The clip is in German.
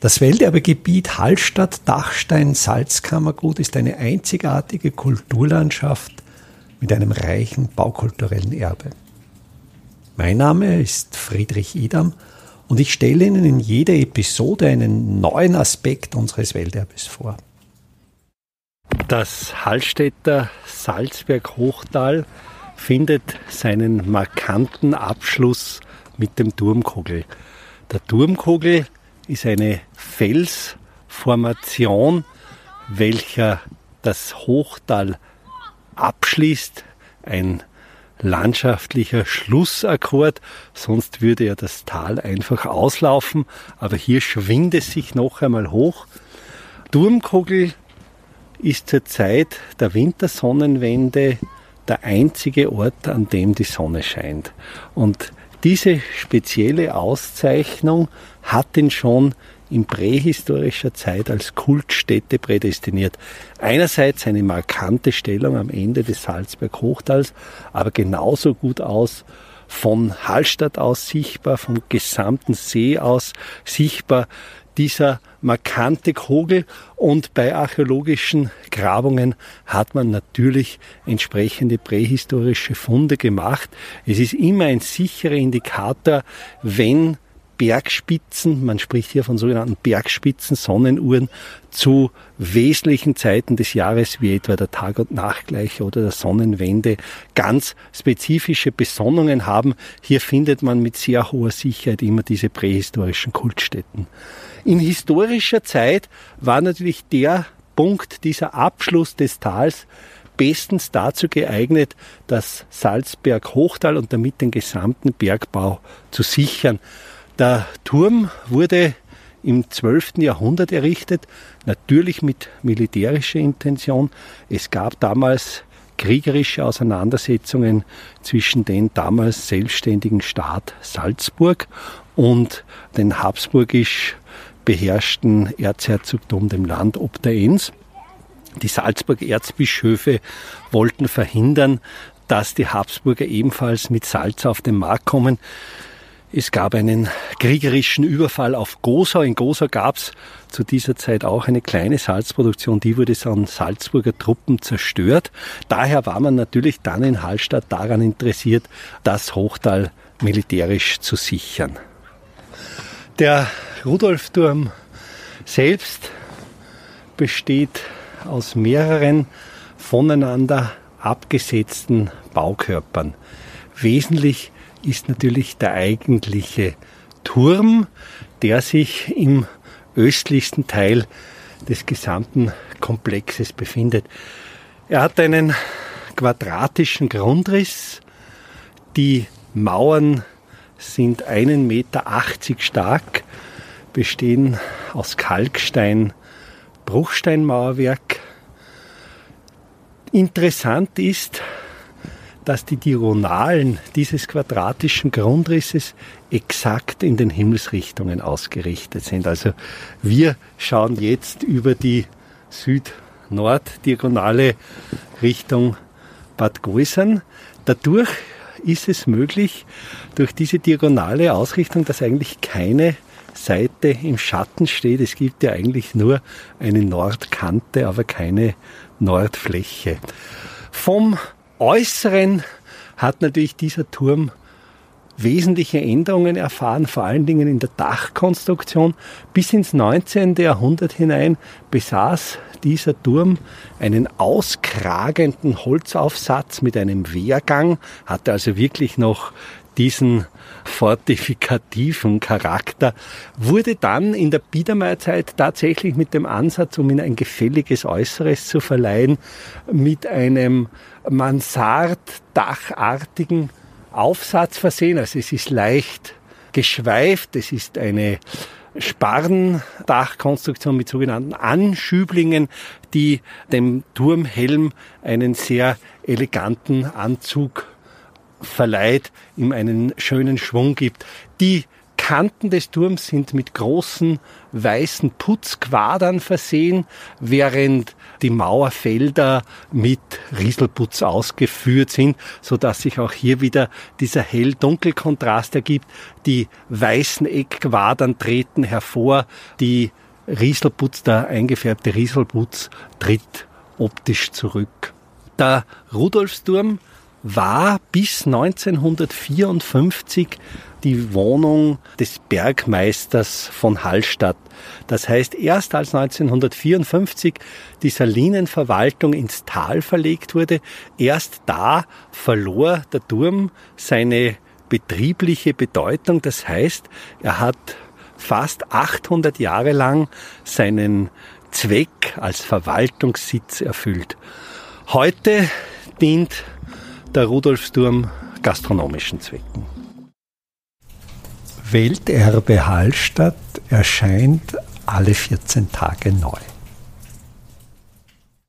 Das Welterbegebiet Hallstatt-Dachstein-Salzkammergut ist eine einzigartige Kulturlandschaft mit einem reichen baukulturellen Erbe. Mein Name ist Friedrich Idam und ich stelle Ihnen in jeder Episode einen neuen Aspekt unseres Welterbes vor. Das Hallstätter Salzberg-Hochtal findet seinen markanten Abschluss mit dem Turmkogel. Der Turmkogel ist eine Felsformation, welcher das Hochtal abschließt, ein landschaftlicher Schlussakkord, sonst würde ja das Tal einfach auslaufen, aber hier schwingt es sich noch einmal hoch. Turmkogel ist zur Zeit der Wintersonnenwende der einzige Ort, an dem die Sonne scheint. Und diese spezielle Auszeichnung hat ihn schon in prähistorischer Zeit als Kultstätte prädestiniert. Einerseits eine markante Stellung am Ende des Salzberg-Hochtals, aber genauso gut aus von Hallstatt aus sichtbar, vom gesamten See aus sichtbar dieser markante Kogel und bei archäologischen Grabungen hat man natürlich entsprechende prähistorische Funde gemacht. Es ist immer ein sicherer Indikator, wenn Bergspitzen, man spricht hier von sogenannten Bergspitzen, Sonnenuhren, zu wesentlichen Zeiten des Jahres, wie etwa der Tag- und Nachtgleiche oder der Sonnenwende, ganz spezifische Besonnungen haben. Hier findet man mit sehr hoher Sicherheit immer diese prähistorischen Kultstätten. In historischer Zeit war natürlich der Punkt, dieser Abschluss des Tals, bestens dazu geeignet, das Salzberg-Hochtal und damit den gesamten Bergbau zu sichern. Der Turm wurde im 12. Jahrhundert errichtet, natürlich mit militärischer Intention. Es gab damals kriegerische Auseinandersetzungen zwischen den damals selbstständigen Staat Salzburg und den habsburgisch beherrschten Erzherzogtum, dem Land ob der Enns. Die Salzburger Erzbischöfe wollten verhindern, dass die Habsburger ebenfalls mit Salz auf den Markt kommen. Es gab einen kriegerischen Überfall auf Gosau. In Gosau gab es zu dieser Zeit auch eine kleine Salzproduktion, die wurde von Salzburger Truppen zerstört. Daher war man natürlich dann in Hallstatt daran interessiert, das Hochtal militärisch zu sichern. Der Rudolfturm selbst besteht aus mehreren voneinander abgesetzten Baukörpern. Wesentlich ist natürlich der eigentliche Turm, der sich im östlichsten Teil des gesamten Komplexes befindet. Er hat einen quadratischen Grundriss. Die Mauern sind einen Meter achtzig stark, bestehen aus Kalkstein, Bruchsteinmauerwerk. Interessant ist, dass die Diagonalen dieses quadratischen Grundrisses exakt in den Himmelsrichtungen ausgerichtet sind. Also wir schauen jetzt über die Süd-Nord-Diagonale Richtung Bad Goisern. Dadurch ist es möglich, durch diese diagonale Ausrichtung, dass eigentlich keine Seite im Schatten steht. Es gibt ja eigentlich nur eine Nordkante, aber keine Nordfläche. Vom Äußeren hat natürlich dieser Turm wesentliche Änderungen erfahren, vor allen Dingen in der Dachkonstruktion. Bis ins 19. Jahrhundert hinein besaß dieser Turm einen auskragenden Holzaufsatz mit einem Wehrgang, hatte also wirklich noch diesen fortifikativen Charakter, wurde dann in der Biedermeierzeit tatsächlich mit dem Ansatz, um ihm ein gefälliges Äußeres zu verleihen, mit einem Mansarddachartigen Aufsatz versehen. Also es ist leicht geschweift, es ist eine Sparrendachkonstruktion mit sogenannten Anschüblingen, die dem Turmhelm einen sehr eleganten Anzug verleiht, ihm einen schönen Schwung gibt. Die Kanten des Turms sind mit großen weißen Putzquadern versehen, während die Mauerfelder mit Rieselputz ausgeführt sind, so dass sich auch hier wieder dieser hell-dunkel-Kontrast ergibt. Die weißen Eckquadern treten hervor, die Rieselputz, der eingefärbte Rieselputz tritt optisch zurück. Der Rudolfsturm war bis 1954 die Wohnung des Bergmeisters von Hallstatt. Das heißt, erst als 1954 die Salinenverwaltung ins Tal verlegt wurde, erst da verlor der Turm seine betriebliche Bedeutung. Das heißt, er hat fast 800 Jahre lang seinen Zweck als Verwaltungssitz erfüllt. Heute dient der Rudolfsturm gastronomischen Zwecken. Welterbe Hallstatt erscheint alle 14 Tage neu.